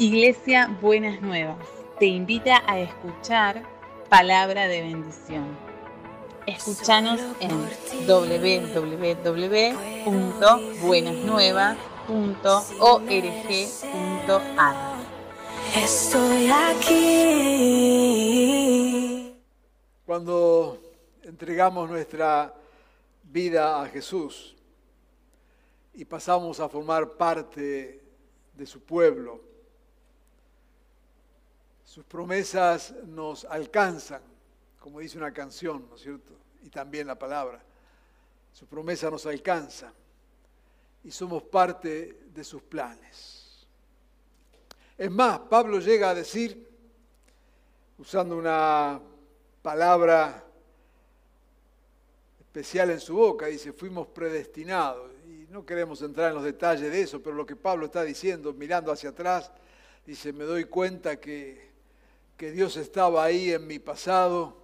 Iglesia Buenas Nuevas te invita a escuchar palabra de bendición. Escúchanos en www.buenasnuevas.org.ar. Estoy aquí. Cuando entregamos nuestra vida a Jesús y pasamos a formar parte de su pueblo, sus promesas nos alcanzan, como dice una canción, ¿no es cierto? Y también la palabra. Sus promesas nos alcanzan y somos parte de sus planes. Es más, Pablo llega a decir, usando una palabra especial en su boca, dice, fuimos predestinados. Y no queremos entrar en los detalles de eso, pero lo que Pablo está diciendo, mirando hacia atrás, dice, me doy cuenta que, que Dios estaba ahí en mi pasado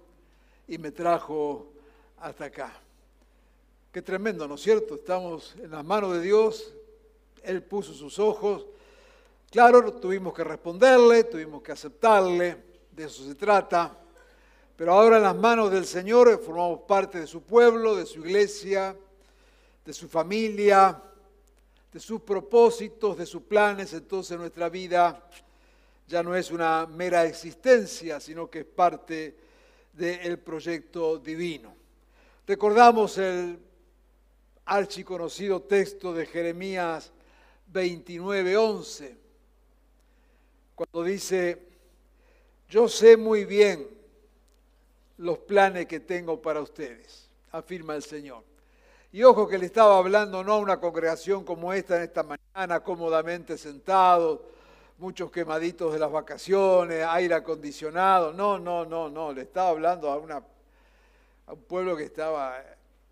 y me trajo hasta acá. Qué tremendo, ¿no es cierto? Estamos en las manos de Dios, Él puso sus ojos Claro, tuvimos que responderle, tuvimos que aceptarle, de eso se trata, pero ahora en las manos del Señor formamos parte de su pueblo, de su iglesia, de su familia, de sus propósitos, de sus planes, entonces nuestra vida ya no es una mera existencia, sino que es parte del proyecto divino. Recordamos el archiconocido texto de Jeremías 29:11 cuando dice, yo sé muy bien los planes que tengo para ustedes, afirma el Señor. Y ojo que le estaba hablando no a una congregación como esta en esta mañana, cómodamente sentados, muchos quemaditos de las vacaciones, aire acondicionado. No, no, no, no. Le estaba hablando a, un pueblo que estaba,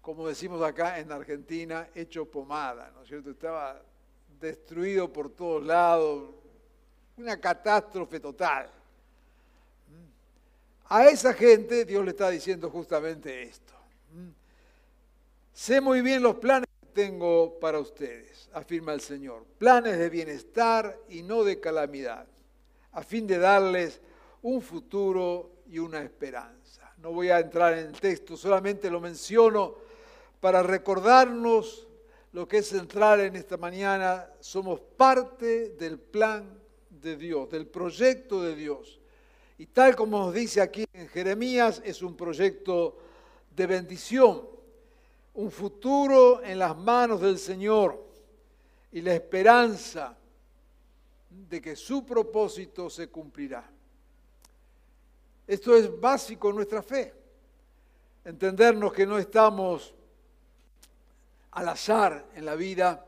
como decimos acá en Argentina, hecho pomada, ¿no es cierto? Estaba destruido por todos lados, una catástrofe total. A esa gente Dios le está diciendo justamente esto. Sé muy bien los planes tengo para ustedes, afirma el Señor. Planes de bienestar y no de calamidad, a fin de darles un futuro y una esperanza. No voy a entrar en el texto, solamente lo menciono para recordarnos lo que es central en esta mañana. Somos parte del plan de Dios, del proyecto de Dios. Y tal como nos dice aquí en Jeremías, es un proyecto de bendición, un futuro en las manos del Señor y la esperanza de que su propósito se cumplirá. Esto es básico en nuestra fe, entendernos que no estamos al azar en la vida,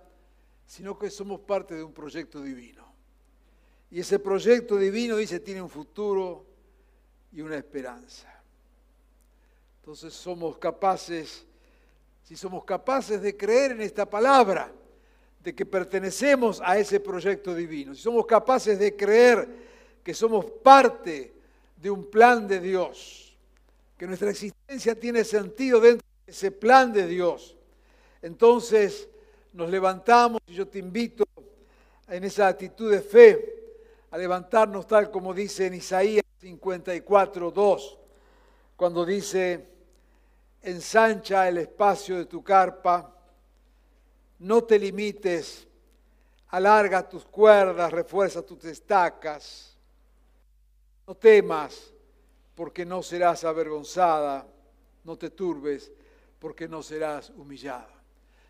sino que somos parte de un proyecto divino. Y ese proyecto divino, dice, tiene un futuro y una esperanza. Entonces somos capaces, si somos capaces de creer en esta palabra, de que pertenecemos a ese proyecto divino, si somos capaces de creer que somos parte de un plan de Dios, que nuestra existencia tiene sentido dentro de ese plan de Dios, entonces nos levantamos y yo te invito en esa actitud de fe a levantarnos tal como dice en Isaías 54, 2, cuando dice, ensancha el espacio de tu carpa, no te limites, alarga tus cuerdas, refuerza tus estacas, no temas porque no serás avergonzada, no te turbes porque no serás humillada.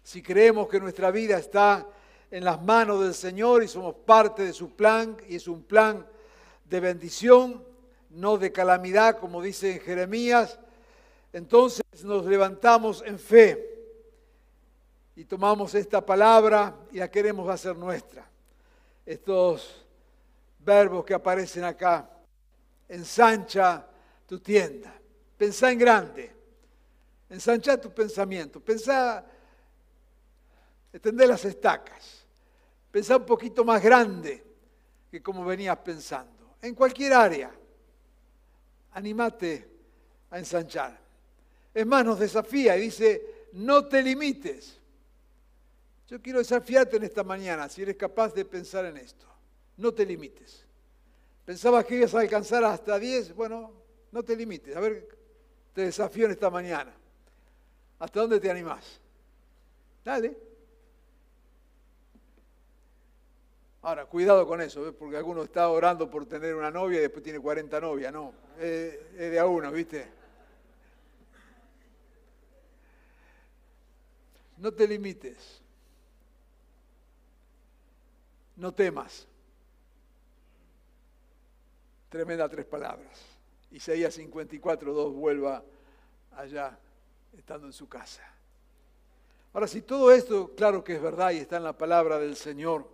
Si creemos que nuestra vida está en las manos del Señor y somos parte de su plan y es un plan de bendición, no de calamidad, como dice en Jeremías. Entonces nos levantamos en fe y tomamos esta palabra y la queremos hacer nuestra. Estos verbos que aparecen acá, ensancha tu tienda, pensá en grande, ensancha tu pensamiento, pensá, extender las estacas. Pensá un poquito más grande que como venías pensando. En cualquier área. Animate a ensanchar. Es más, nos desafía y dice, no te limites. Yo quiero desafiarte en esta mañana, si eres capaz de pensar en esto. No te limites. Pensabas que ibas a alcanzar hasta 10, bueno, no te limites. A ver, te desafío en esta mañana. ¿Hasta dónde te animás? Dale. Ahora, cuidado con eso, porque alguno está orando por tener una novia y después tiene 40 novias. No, es, es de a uno, ¿viste? No te limites. No temas. Tremenda tres palabras. Isaías 54, 2 vuelva allá, estando en su casa. Ahora, si todo esto, claro que es verdad y está en la palabra del Señor,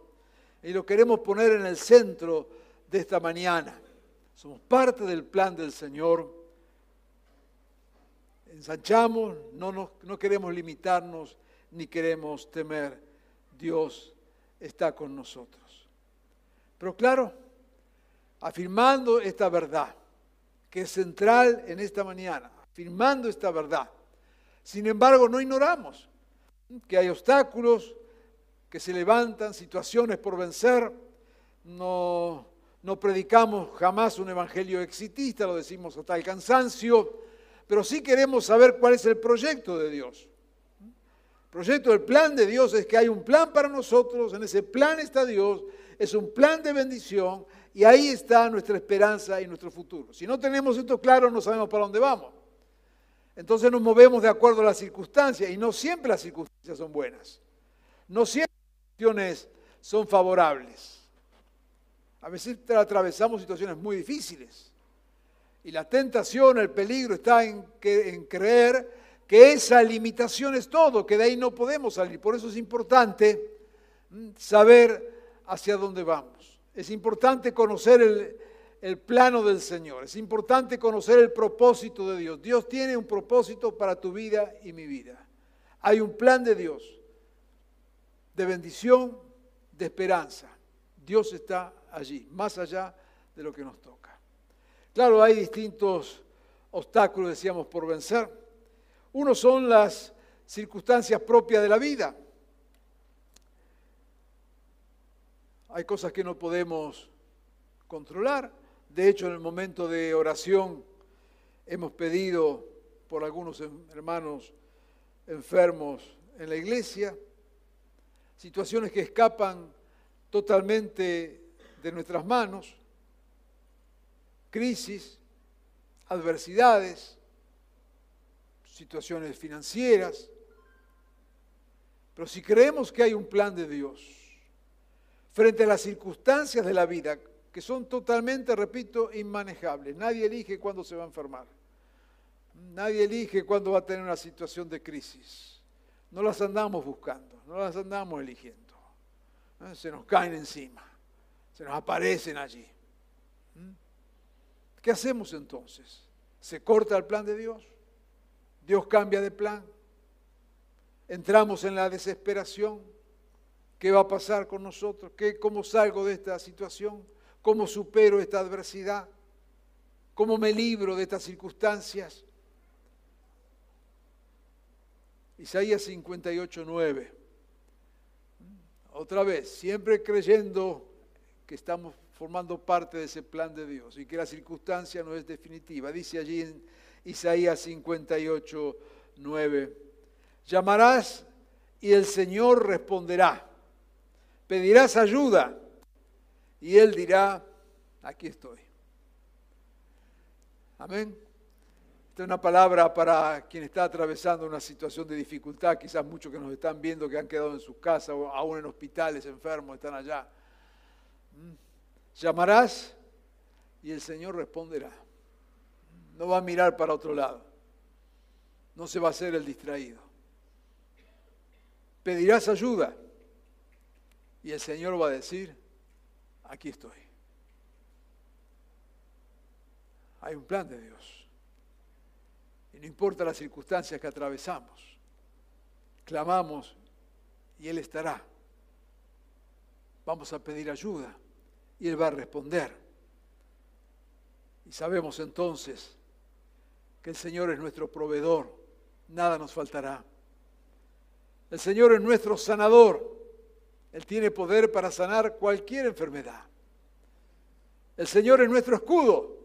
y lo queremos poner en el centro de esta mañana, somos parte del plan del Señor, ensanchamos, no, no queremos limitarnos ni queremos temer. Dios está con nosotros. Pero claro, afirmando esta verdad, que es central en esta mañana, afirmando esta verdad. Sin embargo, no ignoramos que hay obstáculos que se levantan, situaciones por vencer. No, no predicamos jamás un evangelio exitista, lo decimos hasta el cansancio, pero sí queremos saber cuál es el proyecto de Dios. Proyecto, el plan de Dios es que hay un plan para nosotros, en ese plan está Dios, es un plan de bendición y ahí está nuestra esperanza y nuestro futuro. Si no tenemos esto claro, no sabemos para dónde vamos. Entonces nos movemos de acuerdo a las circunstancias y no siempre las circunstancias son buenas. No siempre las situaciones son favorables. A veces atravesamos situaciones muy difíciles. Y la tentación, el peligro está en, en creer que esa limitación es todo, que de ahí no podemos salir. Por eso es importante saber hacia dónde vamos. Es importante conocer el, el plano del Señor. Es importante conocer el propósito de Dios. Dios tiene un propósito para tu vida y mi vida. Hay un plan de Dios, de bendición, de esperanza. Dios está allí, más allá de lo que nos toca. Claro, hay distintos obstáculos, decíamos, por vencer. Uno son las circunstancias propias de la vida. Hay cosas que no podemos controlar. De hecho, en el momento de oración hemos pedido por algunos hermanos enfermos en la iglesia, situaciones que escapan totalmente de nuestras manos, crisis, adversidades, situaciones financieras. Pero si creemos que hay un plan de Dios, frente a las circunstancias de la vida, que son totalmente, repito, inmanejables. Nadie elige cuándo se va a enfermar. Nadie elige cuándo va a tener una situación de crisis. No las andamos buscando, no las andamos eligiendo. ¿Eh? Se nos caen encima, se nos aparecen allí. ¿Qué hacemos entonces? ¿Se corta el plan de Dios? ¿Dios cambia de plan? ¿Entramos en la desesperación? ¿Qué va a pasar con nosotros? ¿Qué, ¿Cómo salgo de esta situación? ¿Cómo supero esta adversidad? ¿Cómo me libro de estas circunstancias? Isaías 58, 9. Otra vez, siempre creyendo que estamos formando parte de ese plan de Dios y que la circunstancia no es definitiva. Dice allí en Isaías 58, 9, llamarás y el Señor responderá pedirás ayuda y Él dirá, aquí estoy. Amén. Esta es una palabra para quien está atravesando una situación de dificultad, quizás muchos que nos están viendo que han quedado en sus casas o aún en hospitales enfermos, están allá. Mm. Llamarás y el Señor responderá. No va a mirar para otro lado. No se va a hacer el distraído. Pedirás ayuda y el Señor va a decir, aquí estoy. Hay un plan de Dios. Y no importa las circunstancias que atravesamos, clamamos y Él estará. Vamos a pedir ayuda y Él va a responder. Y sabemos entonces que el Señor es nuestro proveedor, nada nos faltará. El Señor es nuestro sanador, él tiene poder para sanar cualquier enfermedad. El Señor es nuestro escudo.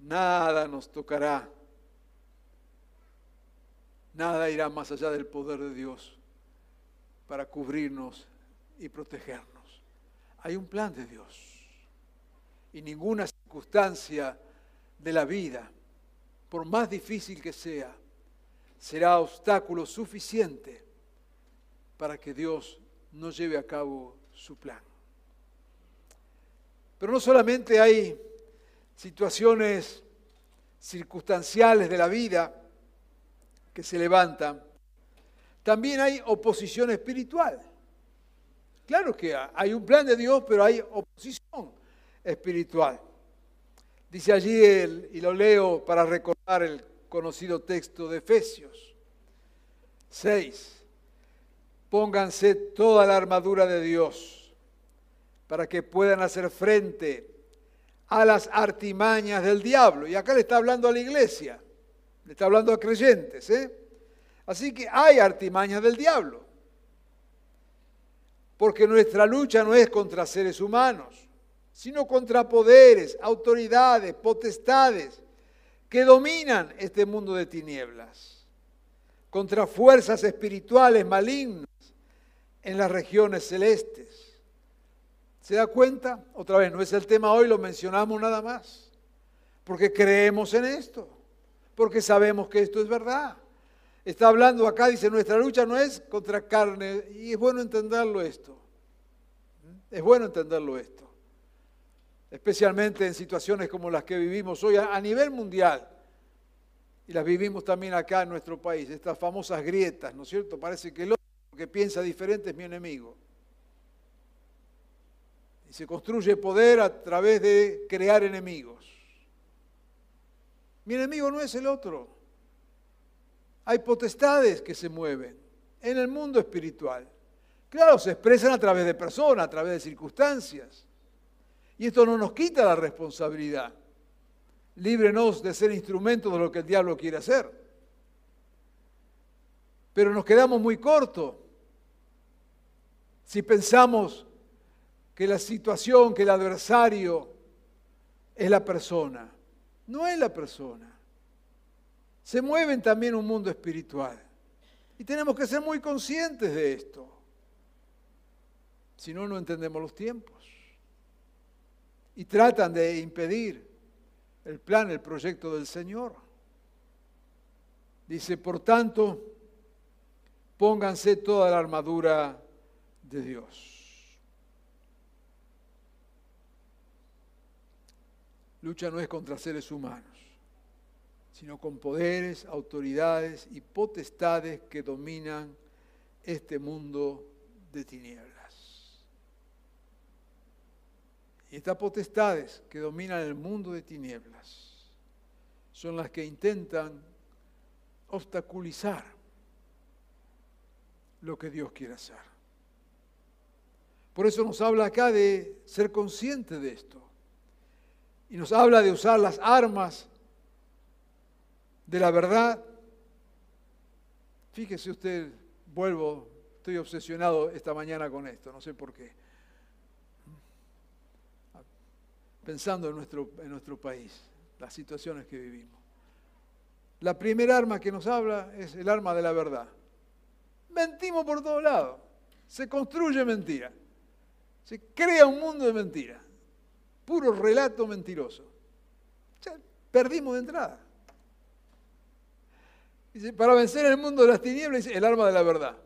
Nada nos tocará. Nada irá más allá del poder de Dios para cubrirnos y protegernos. Hay un plan de Dios. Y ninguna circunstancia de la vida, por más difícil que sea, será obstáculo suficiente para que Dios no lleve a cabo su plan. Pero no solamente hay situaciones circunstanciales de la vida que se levantan, también hay oposición espiritual. Claro que hay un plan de Dios, pero hay oposición espiritual. Dice allí, el, y lo leo para recordar el conocido texto de Efesios 6. Pónganse toda la armadura de Dios para que puedan hacer frente a las artimañas del diablo. Y acá le está hablando a la iglesia, le está hablando a creyentes. ¿eh? Así que hay artimañas del diablo. Porque nuestra lucha no es contra seres humanos, sino contra poderes, autoridades, potestades que dominan este mundo de tinieblas, contra fuerzas espirituales malignas en las regiones celestes. ¿Se da cuenta? Otra vez, no es el tema hoy, lo mencionamos nada más. Porque creemos en esto, porque sabemos que esto es verdad. Está hablando acá, dice, nuestra lucha no es contra carne, y es bueno entenderlo esto. Es bueno entenderlo esto. Especialmente en situaciones como las que vivimos hoy a nivel mundial. Y las vivimos también acá en nuestro país, estas famosas grietas, ¿no es cierto? Parece que el que piensa diferente es mi enemigo. Y se construye poder a través de crear enemigos. Mi enemigo no es el otro. Hay potestades que se mueven en el mundo espiritual. Claro, se expresan a través de personas, a través de circunstancias. Y esto no nos quita la responsabilidad. Líbrenos de ser instrumentos de lo que el diablo quiere hacer. Pero nos quedamos muy cortos si pensamos que la situación, que el adversario es la persona. No es la persona. Se mueve también un mundo espiritual. Y tenemos que ser muy conscientes de esto. Si no, no entendemos los tiempos. Y tratan de impedir el plan, el proyecto del Señor. Dice, por tanto, pónganse toda la armadura de Dios. Lucha no es contra seres humanos, sino con poderes, autoridades y potestades que dominan este mundo de tinieblas. Y estas potestades que dominan el mundo de tinieblas son las que intentan obstaculizar lo que Dios quiere hacer. Por eso nos habla acá de ser consciente de esto. Y nos habla de usar las armas de la verdad. Fíjese usted, vuelvo, estoy obsesionado esta mañana con esto, no sé por qué. Pensando en nuestro, en nuestro país, las situaciones que vivimos. La primera arma que nos habla es el arma de la verdad. Mentimos por todos lados. Se construye mentira. Se crea un mundo de mentira. Puro relato mentiroso. Perdimos de entrada. Dice, para vencer el mundo de las tinieblas, el arma de la verdad.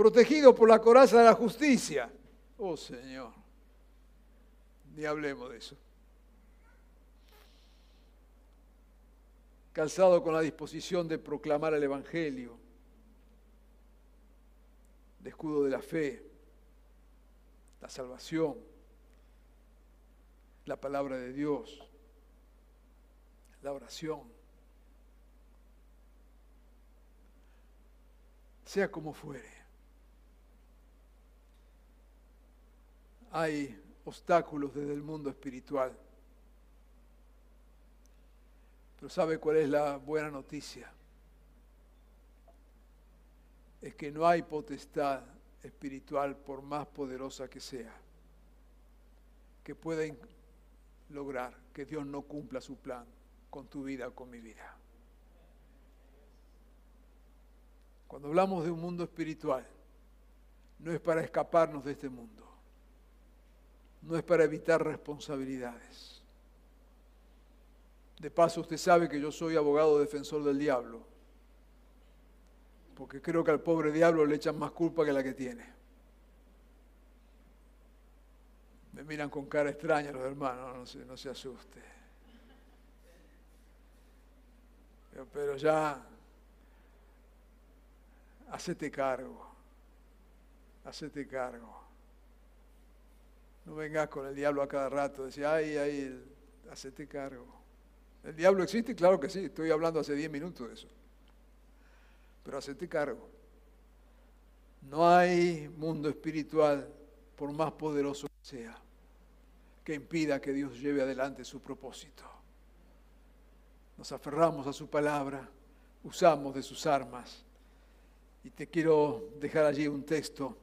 Protegido por la coraza de la justicia. Oh Señor, ni hablemos de eso. Calzado con la disposición de proclamar el Evangelio el escudo de la fe, la salvación, la palabra de Dios, la oración. Sea como fuere. Hay obstáculos desde el mundo espiritual. Pero ¿sabe cuál es la buena noticia? es que no hay potestad espiritual, por más poderosa que sea, que pueda lograr que Dios no cumpla su plan con tu vida o con mi vida. Cuando hablamos de un mundo espiritual, no es para escaparnos de este mundo, no es para evitar responsabilidades. De paso, usted sabe que yo soy abogado defensor del diablo, porque creo que al pobre diablo le echan más culpa que la que tiene. Me miran con cara extraña los hermanos, no se, asuste. Pero, pero ya, hacete cargo, hacete cargo. No vengas con el diablo a cada rato, decía, ay, ay, hacete cargo. ¿El diablo existe? Claro que sí, estoy hablando hace 10 minutos de eso. Pero hacete cargo. No hay mundo espiritual, por más poderoso que sea, que impida que Dios lleve adelante su propósito. Nos aferramos a su palabra, usamos de sus armas. Y te quiero dejar allí un texto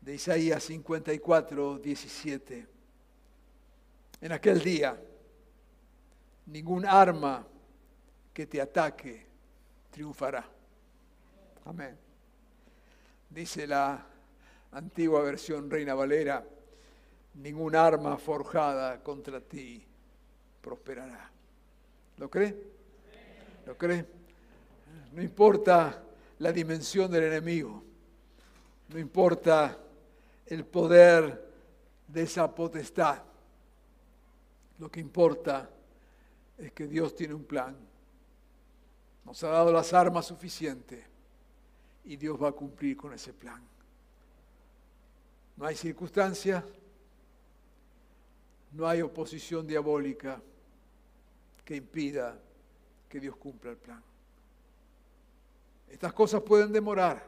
de Isaías 54, 17. En aquel día, ningún arma que te ataque triunfará. Amén. Dice la antigua versión Reina Valera, ningún arma forjada contra ti prosperará. ¿Lo cree? ¿Lo cree? No importa la dimensión del enemigo, no importa el poder de esa potestad, lo que importa es que Dios tiene un plan, nos ha dado las armas suficientes y Dios va a cumplir con ese plan. No hay circunstancias, no hay oposición diabólica que impida que Dios cumpla el plan. Estas cosas pueden demorar,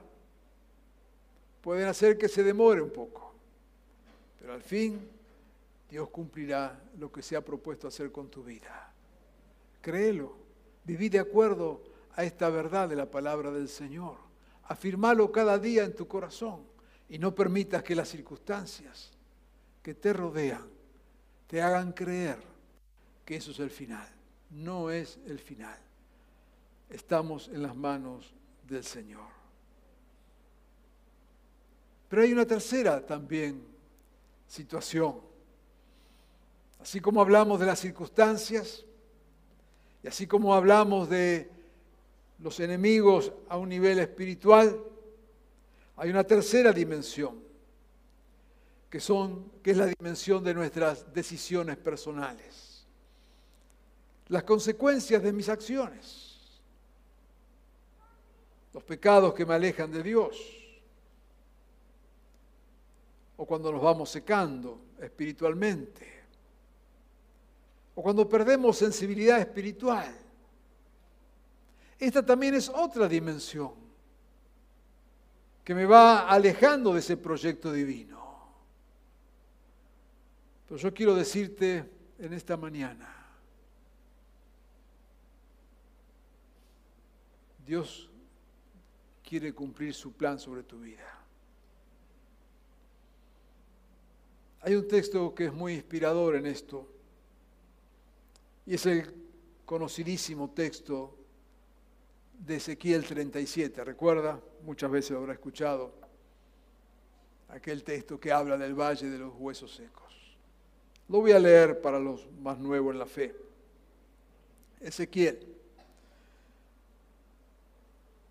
pueden hacer que se demore un poco, pero al fin Dios cumplirá lo que se ha propuesto hacer con tu vida. Créelo, viví de acuerdo a esta verdad de la palabra del Señor. Afirmalo cada día en tu corazón y no permitas que las circunstancias que te rodean te hagan creer que eso es el final. No es el final. Estamos en las manos del Señor. Pero hay una tercera también situación. Así como hablamos de las circunstancias y así como hablamos de los enemigos a un nivel espiritual, hay una tercera dimensión, que, son, que es la dimensión de nuestras decisiones personales, las consecuencias de mis acciones, los pecados que me alejan de Dios, o cuando nos vamos secando espiritualmente, o cuando perdemos sensibilidad espiritual. Esta también es otra dimensión que me va alejando de ese proyecto divino. Pero yo quiero decirte en esta mañana, Dios quiere cumplir su plan sobre tu vida. Hay un texto que es muy inspirador en esto, y es el conocidísimo texto de Ezequiel 37. ¿Recuerda? Muchas veces lo habrá escuchado. Aquel texto que habla del valle de los huesos secos. Lo voy a leer para los más nuevos en la fe. Ezequiel.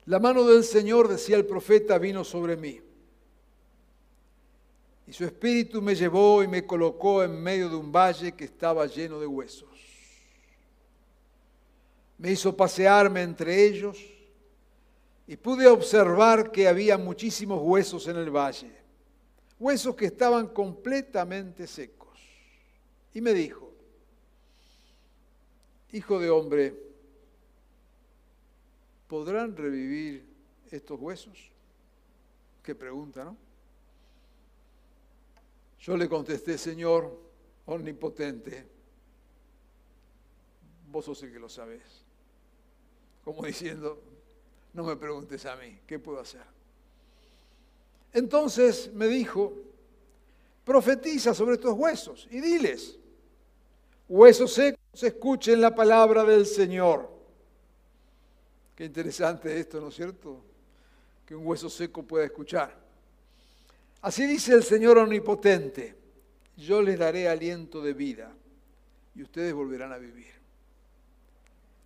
La mano del Señor, decía el profeta, vino sobre mí. Y su espíritu me llevó y me colocó en medio de un valle que estaba lleno de huesos. Me hizo pasearme entre ellos y pude observar que había muchísimos huesos en el valle, huesos que estaban completamente secos. Y me dijo, hijo de hombre, ¿podrán revivir estos huesos? Qué pregunta, ¿no? Yo le contesté, Señor omnipotente, vos sos el que lo sabés. Como diciendo, no me preguntes a mí, ¿qué puedo hacer? Entonces me dijo, profetiza sobre estos huesos y diles, huesos secos, escuchen la palabra del Señor. Qué interesante esto, ¿no es cierto? Que un hueso seco pueda escuchar. Así dice el Señor Omnipotente, yo les daré aliento de vida y ustedes volverán a vivir.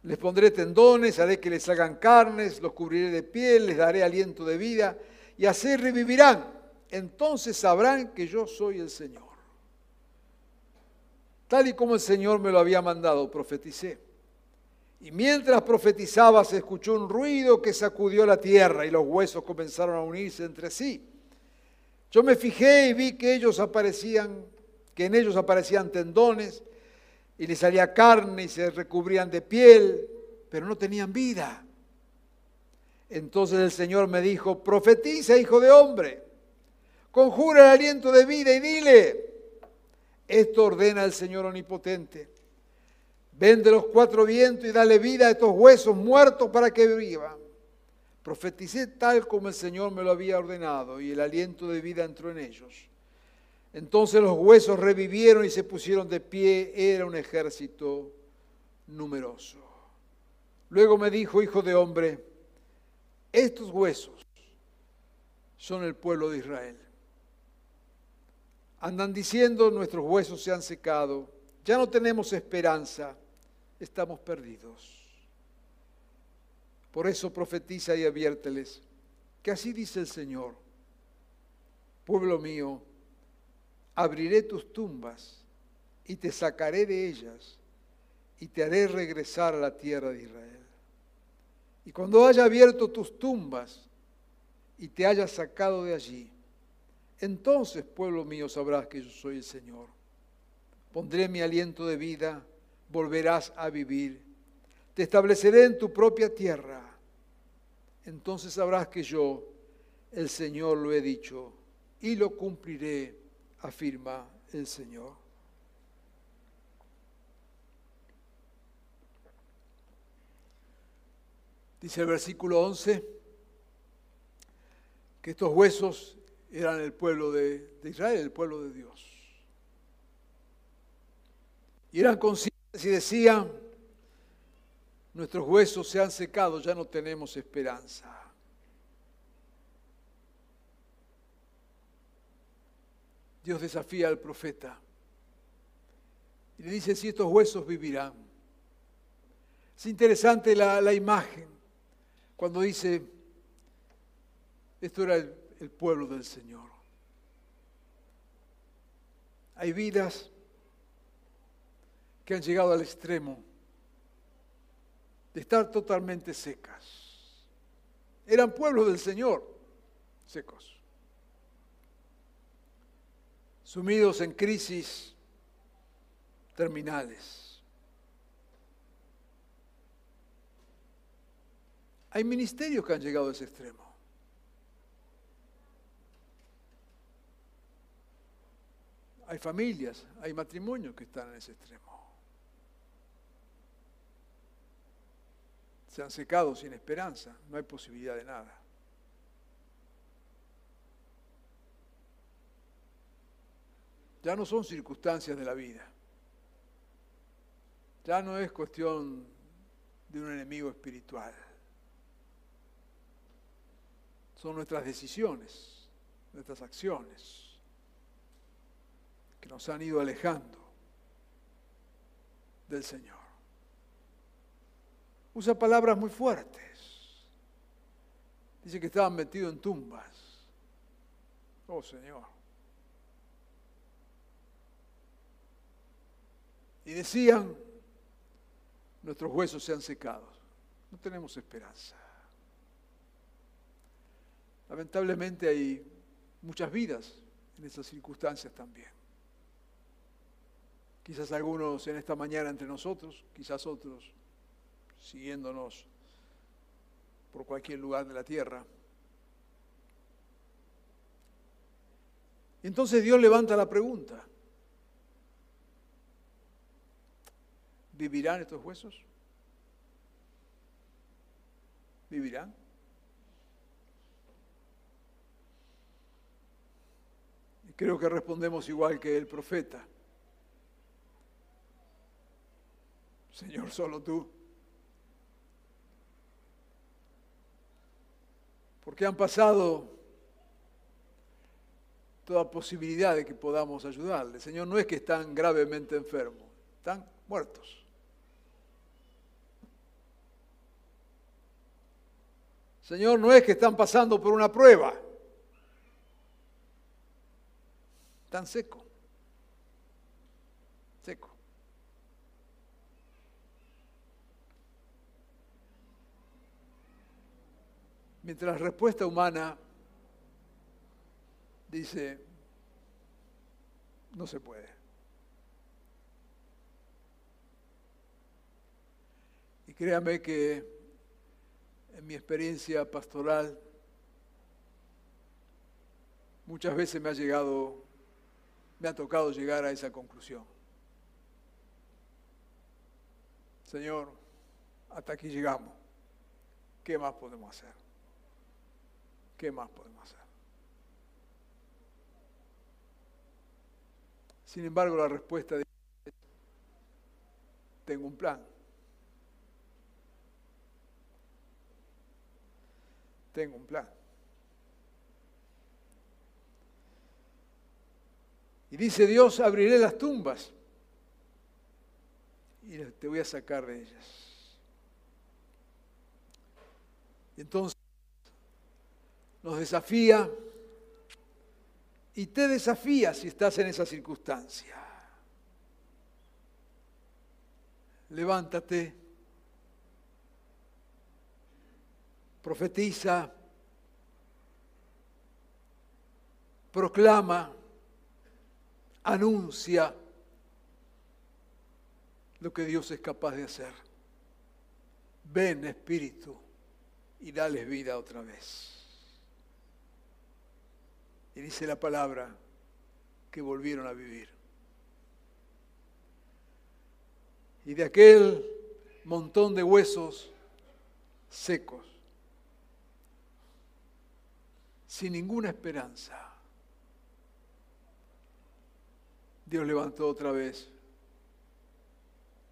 Les pondré tendones, haré que les hagan carnes, los cubriré de piel, les daré aliento de vida y así revivirán. Entonces sabrán que yo soy el Señor. Tal y como el Señor me lo había mandado, profeticé. Y mientras profetizaba se escuchó un ruido que sacudió la tierra y los huesos comenzaron a unirse entre sí. Yo me fijé y vi que ellos aparecían, que en ellos aparecían tendones y les salía carne y se recubrían de piel, pero no tenían vida. Entonces el Señor me dijo, profetiza, hijo de hombre, conjura el aliento de vida y dile, esto ordena el Señor omnipotente, vende los cuatro vientos y dale vida a estos huesos muertos para que vivan. Profeticé tal como el Señor me lo había ordenado y el aliento de vida entró en ellos. Entonces los huesos revivieron y se pusieron de pie. Era un ejército numeroso. Luego me dijo, hijo de hombre, estos huesos son el pueblo de Israel. Andan diciendo, nuestros huesos se han secado, ya no tenemos esperanza, estamos perdidos. Por eso profetiza y adviérteles que así dice el Señor, pueblo mío, abriré tus tumbas y te sacaré de ellas y te haré regresar a la tierra de Israel. Y cuando haya abierto tus tumbas y te haya sacado de allí, entonces, pueblo mío, sabrás que yo soy el Señor. Pondré mi aliento de vida, volverás a vivir. Te estableceré en tu propia tierra. Entonces sabrás que yo, el Señor, lo he dicho y lo cumpliré afirma el Señor. Dice el versículo 11 que estos huesos eran el pueblo de, Israel, el pueblo de Dios. Y eran conscientes y decían, nuestros huesos se han secado, ya no tenemos esperanza. Dios desafía al profeta y le dice si estos huesos vivirán. Es interesante la, imagen cuando dice, esto era el, el pueblo del Señor. Hay vidas que han llegado al extremo de estar totalmente secas. Eran pueblos del Señor, secos sumidos en crisis terminales. Hay ministerios que han llegado a ese extremo. Hay familias, hay matrimonios que están en ese extremo. Se han secado sin esperanza, no hay posibilidad de nada. Ya no son circunstancias de la vida. Ya no es cuestión de un enemigo espiritual. Son nuestras decisiones, nuestras acciones, que nos han ido alejando del Señor. Usa palabras muy fuertes. Dice que estaban metidos en tumbas. Oh Señor. Y decían, nuestros huesos se han secado, no tenemos esperanza. Lamentablemente hay muchas vidas en esas circunstancias también. Quizás algunos en esta mañana entre nosotros, quizás otros siguiéndonos por cualquier lugar de la tierra. Entonces Dios levanta la pregunta, ¿Vivirán estos huesos? ¿Vivirán? creo que respondemos igual que el profeta. Señor, solo tú. Porque han pasado toda posibilidad de que podamos ayudarle. Señor, no es que están gravemente enfermos, están muertos. Señor, no es que están pasando por una prueba. Están secos. Seco. Mientras respuesta humana dice, no se puede. Y créame que en mi experiencia pastoral muchas veces me ha llegado, me ha tocado llegar a esa conclusión. Señor, hasta aquí llegamos. ¿Qué más podemos hacer? ¿Qué más podemos hacer? Sin embargo, la respuesta es, tengo un plan. Tengo un plan. Y dice Dios, abriré las tumbas y te voy a sacar de ellas. Entonces nos desafía y te desafía si estás en esa circunstancia. Levántate, profetiza, proclama, anuncia lo que Dios es capaz de hacer. Ven, Espíritu, y dales vida otra vez. Y dice la palabra que volvieron a vivir. Y de aquel montón de huesos secos, sin ninguna esperanza, Dios levantó otra vez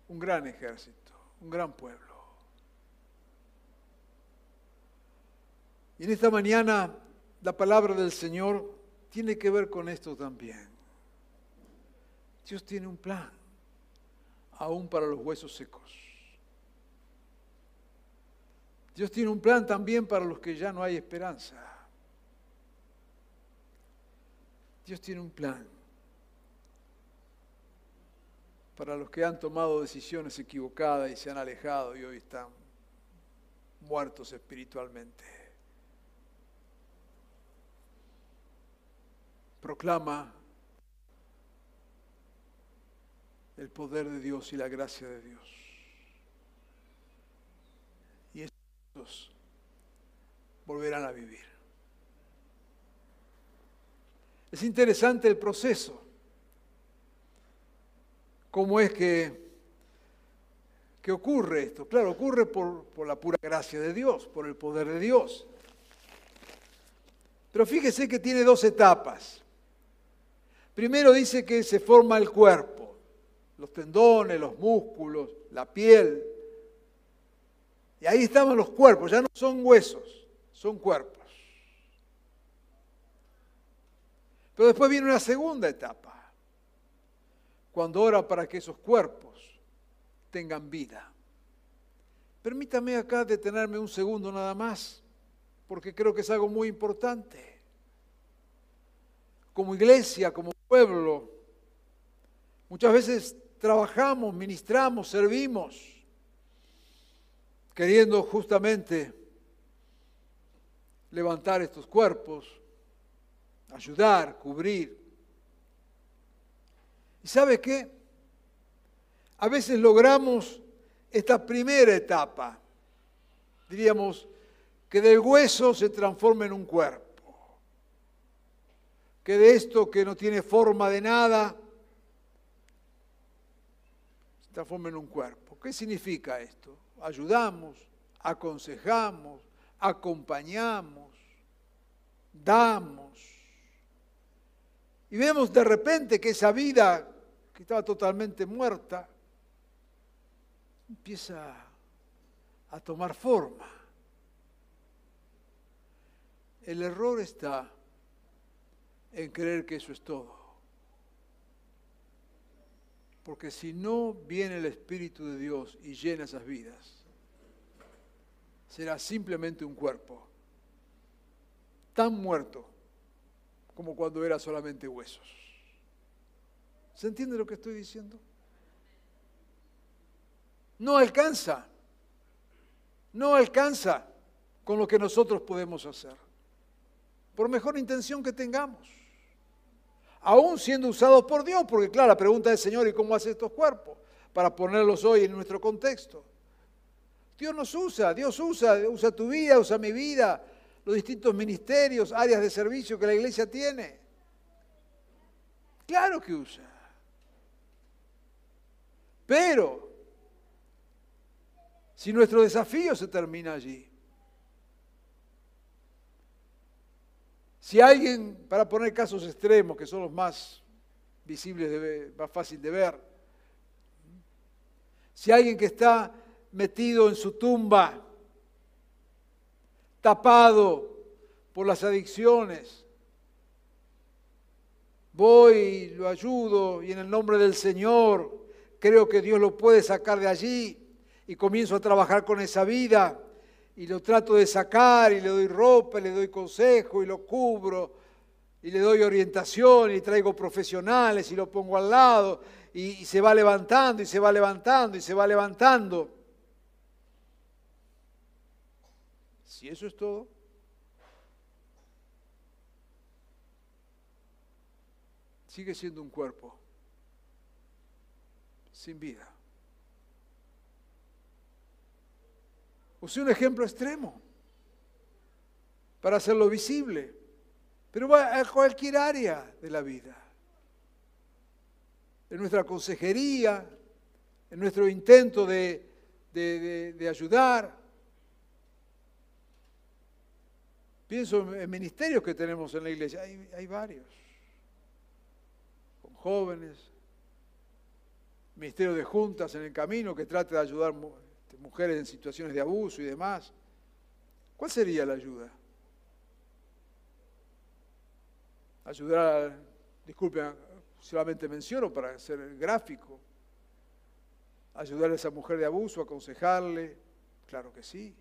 un gran ejército, un gran pueblo. Y en esta mañana la palabra del Señor tiene que ver con esto también. Dios tiene un plan, aún para los huesos secos. Dios tiene un plan también para los que ya no hay esperanza. Dios tiene un plan para los que han tomado decisiones equivocadas y se han alejado y hoy están muertos espiritualmente. Proclama el poder de Dios y la gracia de Dios. Y estos volverán a vivir. Es interesante el proceso. ¿Cómo es que, que ocurre esto? Claro, ocurre por, por la pura gracia de Dios, por el poder de Dios. Pero fíjese que tiene dos etapas. Primero dice que se forma el cuerpo, los tendones, los músculos, la piel. Y ahí estaban los cuerpos, ya no son huesos, son cuerpos. Pero después viene una segunda etapa, cuando ora para que esos cuerpos tengan vida. Permítame acá detenerme un segundo nada más, porque creo que es algo muy importante. Como iglesia, como pueblo. Muchas veces trabajamos, ministramos, servimos, queriendo justamente levantar estos cuerpos, ayudar, cubrir. ¿Y sabe qué? A veces logramos esta primera etapa, diríamos, que del hueso se transforma en un cuerpo que de esto que no tiene forma de nada, se transforma en un cuerpo. ¿Qué significa esto? Ayudamos, aconsejamos, acompañamos, damos. Y vemos de repente que esa vida que estaba totalmente muerta empieza a tomar forma. El error está en creer que eso es todo. Porque si no viene el Espíritu de Dios y llena esas vidas, será simplemente un cuerpo, tan muerto como cuando era solamente huesos. ¿Se entiende lo que estoy diciendo? No alcanza, no alcanza con lo que nosotros podemos hacer, por mejor intención que tengamos aún siendo usados por Dios, porque claro, la pregunta es, Señor, ¿y cómo hace estos cuerpos? Para ponerlos hoy en nuestro contexto. Dios nos usa, Dios usa, usa tu vida, usa mi vida, los distintos ministerios, áreas de servicio que la iglesia tiene. Claro que usa. Pero, si nuestro desafío se termina allí, Si alguien, para poner casos extremos, que son los más visibles, de más fácil de ver, si alguien que está metido en su tumba, tapado por las adicciones, voy lo ayudo y en el nombre del Señor creo que Dios lo puede sacar de allí y comienzo a trabajar con esa vida y lo trato de sacar y le doy ropa, y le doy consejo y lo cubro y le doy orientación y traigo profesionales y lo pongo al lado y, y se va levantando y se va levantando y se va levantando. Si eso es todo, sigue siendo un cuerpo sin vida. Usé un ejemplo extremo para hacerlo visible, pero va a cualquier área de la vida. En nuestra consejería, en nuestro intento de, de, ayudar. Pienso en ministerios que tenemos en la iglesia, hay, hay varios, con jóvenes, ministerio de juntas en el camino que trate de ayudar mujeres en situaciones de abuso y demás. ¿Cuál sería la ayuda? Ayudar, disculpen, solamente menciono para ser gráfico, ayudar a esa mujer de abuso, aconsejarle, claro que sí.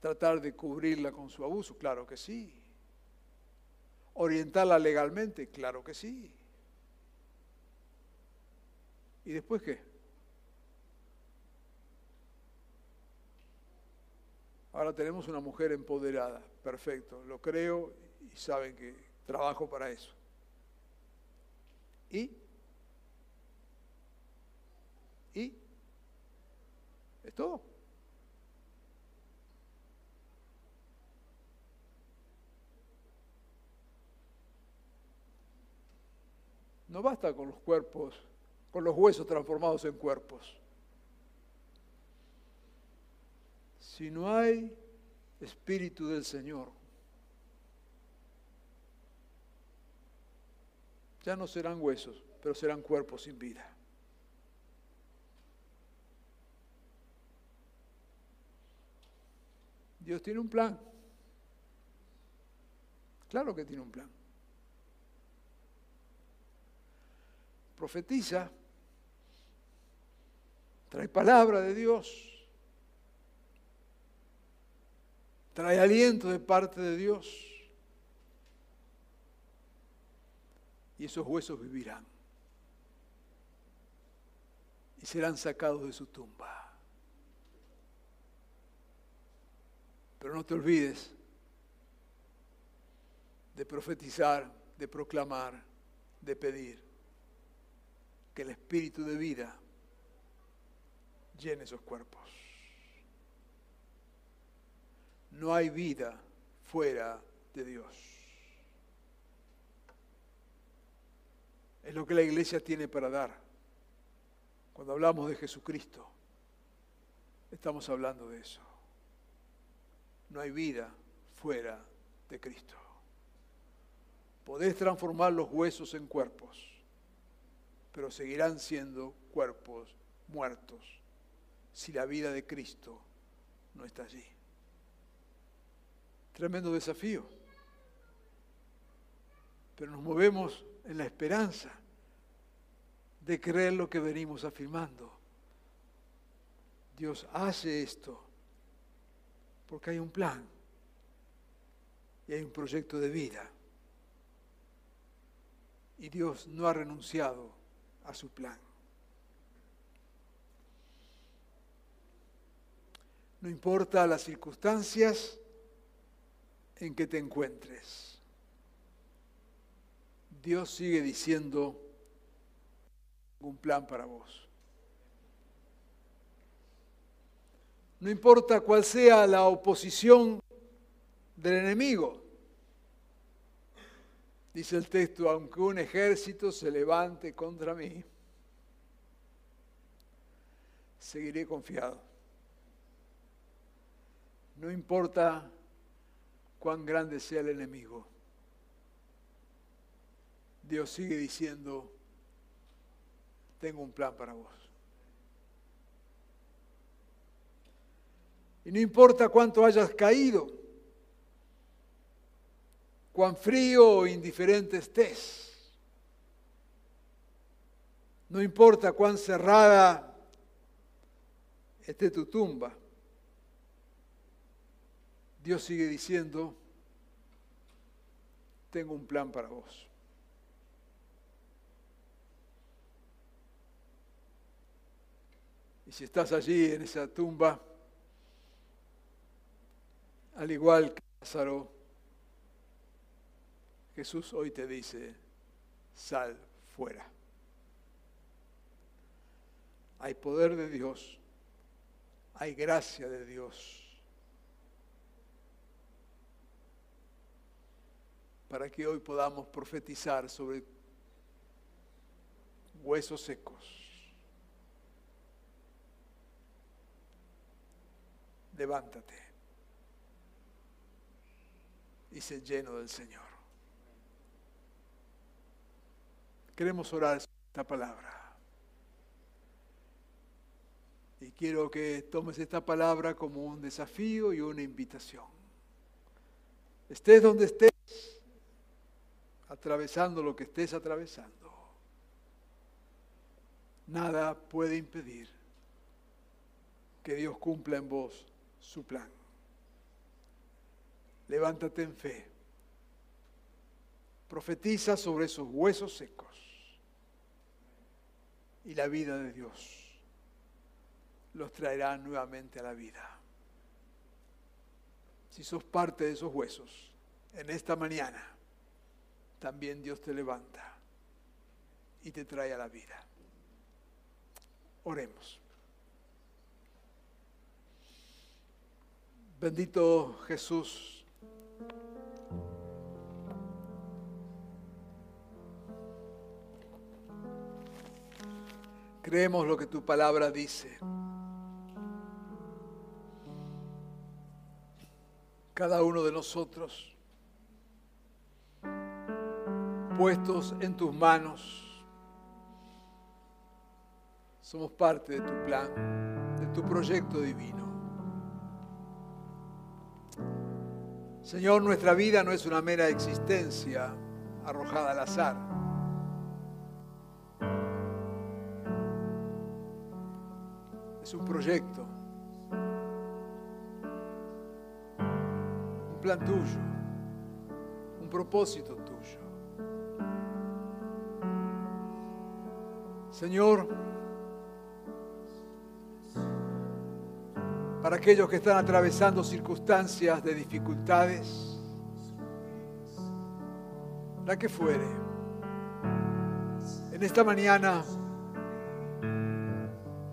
Tratar de cubrirla con su abuso, claro que sí. Orientarla legalmente, claro que sí. ¿Y después qué? Ahora tenemos una mujer empoderada, perfecto, lo creo y saben que trabajo para eso. ¿Y? ¿Y? ¿Es todo? No basta con los cuerpos con los huesos transformados en cuerpos. Si no hay Espíritu del Señor, ya no serán huesos, pero serán cuerpos sin vida. Dios tiene un plan. Claro que tiene un plan. Profetiza trae palabra de Dios, trae aliento de parte de Dios. Y esos huesos vivirán y serán sacados de su tumba. Pero no te olvides de profetizar, de proclamar, de pedir que el espíritu de vida llene esos cuerpos. No hay vida fuera de Dios. Es lo que la iglesia tiene para dar. Cuando hablamos de Jesucristo, estamos hablando de eso. No hay vida fuera de Cristo. Podés transformar los huesos en cuerpos, pero seguirán siendo cuerpos muertos si la vida de Cristo no está allí. Tremendo desafío. Pero nos movemos en la esperanza de creer lo que venimos afirmando. Dios hace esto porque hay un plan y hay un proyecto de vida. Y Dios no ha renunciado a su plan. No importa las circunstancias en que te encuentres. Dios sigue diciendo un plan para vos. No importa cuál sea la oposición del enemigo. Dice el texto, aunque un ejército se levante contra mí, seguiré confiado. No importa cuán grande sea el enemigo. Dios sigue diciendo, tengo un plan para vos. Y no importa cuánto hayas caído, cuán frío o indiferente estés, no importa cuán cerrada esté tu tumba, Dios sigue diciendo, tengo un plan para vos. Y si estás allí en esa tumba, al igual que Lázaro, Jesús hoy te dice, sal fuera. Hay poder de Dios, hay gracia de Dios para que hoy podamos profetizar sobre huesos secos. Levántate y sé lleno del Señor. Queremos orar esta palabra. Y quiero que tomes esta palabra como un desafío y una invitación. Estés donde estés, atravesando lo que estés atravesando, nada puede impedir que Dios cumpla en vos su plan. Levántate en fe. Profetiza sobre esos huesos secos y la vida de Dios los traerá nuevamente a la vida. Si sos parte de esos huesos, en esta mañana, también Dios te levanta y te trae a la vida. Oremos. Bendito Jesús. Creemos lo que tu palabra dice. Cada uno de nosotros puestos en tus manos. Somos parte de tu plan, de tu proyecto divino. Señor, nuestra vida no es una mera existencia arrojada al azar. Es un proyecto, un plan tuyo, un propósito Señor, para aquellos que están atravesando circunstancias de dificultades, la que fuere, en esta mañana,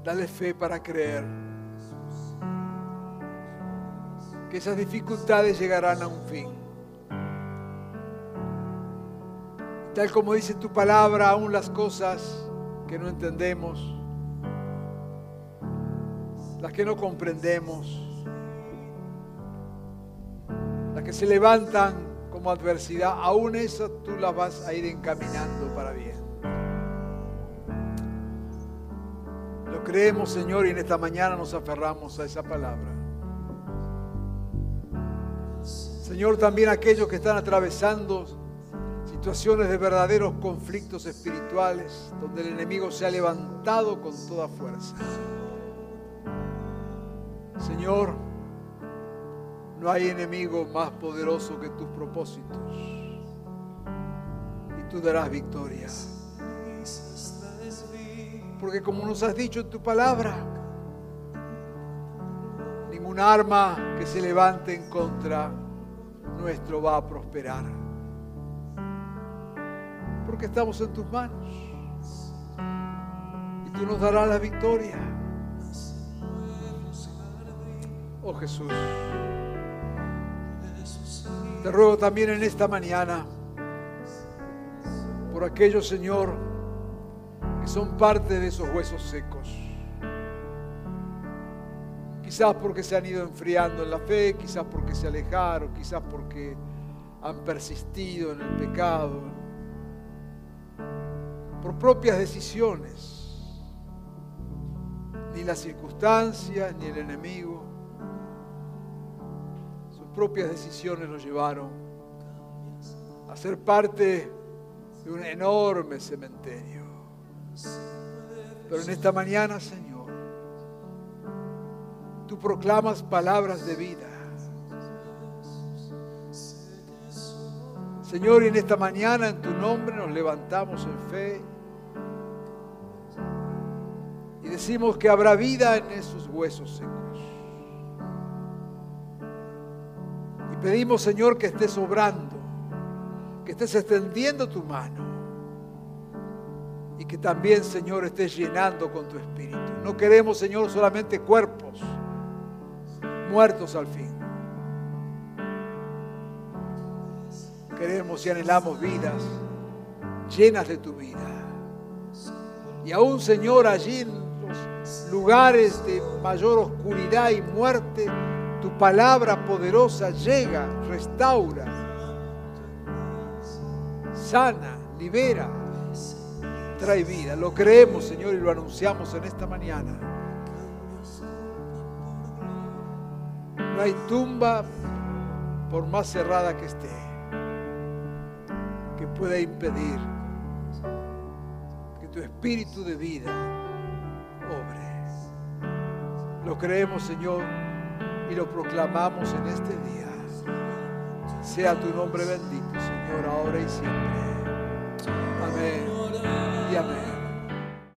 dale fe para creer que esas dificultades llegarán a un fin. Tal como dice tu palabra, aún las cosas que no entendemos, las que no comprendemos, las que se levantan como adversidad, aún eso tú las vas a ir encaminando para bien. Lo creemos, Señor, y en esta mañana nos aferramos a esa palabra. Señor, también aquellos que están atravesando situaciones de verdaderos conflictos espirituales, donde el enemigo se ha levantado con toda fuerza. Señor, no hay enemigo más poderoso que tus propósitos. Y tú darás victoria. Porque como nos has dicho en tu palabra, ningún arma que se levante en contra nuestro va a prosperar. Porque estamos en tus manos. Y tú nos darás la victoria. Oh Jesús. Te ruego también en esta mañana por aquellos, Señor, que son parte de esos huesos secos. Quizás porque se han ido enfriando en la fe, quizás porque se alejaron, quizás porque han persistido en el pecado, por propias decisiones. Ni las circunstancias, ni el enemigo propias decisiones nos llevaron a ser parte de un enorme cementerio. Pero en esta mañana, Señor, tú proclamas palabras de vida. Señor, y en esta mañana en tu nombre nos levantamos en fe decimos que habrá vida en esos huesos secos. Pedimos, Señor, que estés obrando, que estés extendiendo tu mano y que también, Señor, estés llenando con tu espíritu. No queremos, Señor, solamente cuerpos muertos al fin. Queremos y anhelamos vidas llenas de tu vida. Y aún, Señor, allí lugares de mayor oscuridad y muerte, tu palabra poderosa llega, restaura, sana, libera, trae vida. Lo creemos, Señor, y lo anunciamos en esta mañana. No hay tumba, por más cerrada que esté, que pueda impedir que tu espíritu de vida. Lo creemos, Señor, y lo proclamamos en este día. Sea tu nombre bendito, Señor, ahora y siempre. Amén y amén.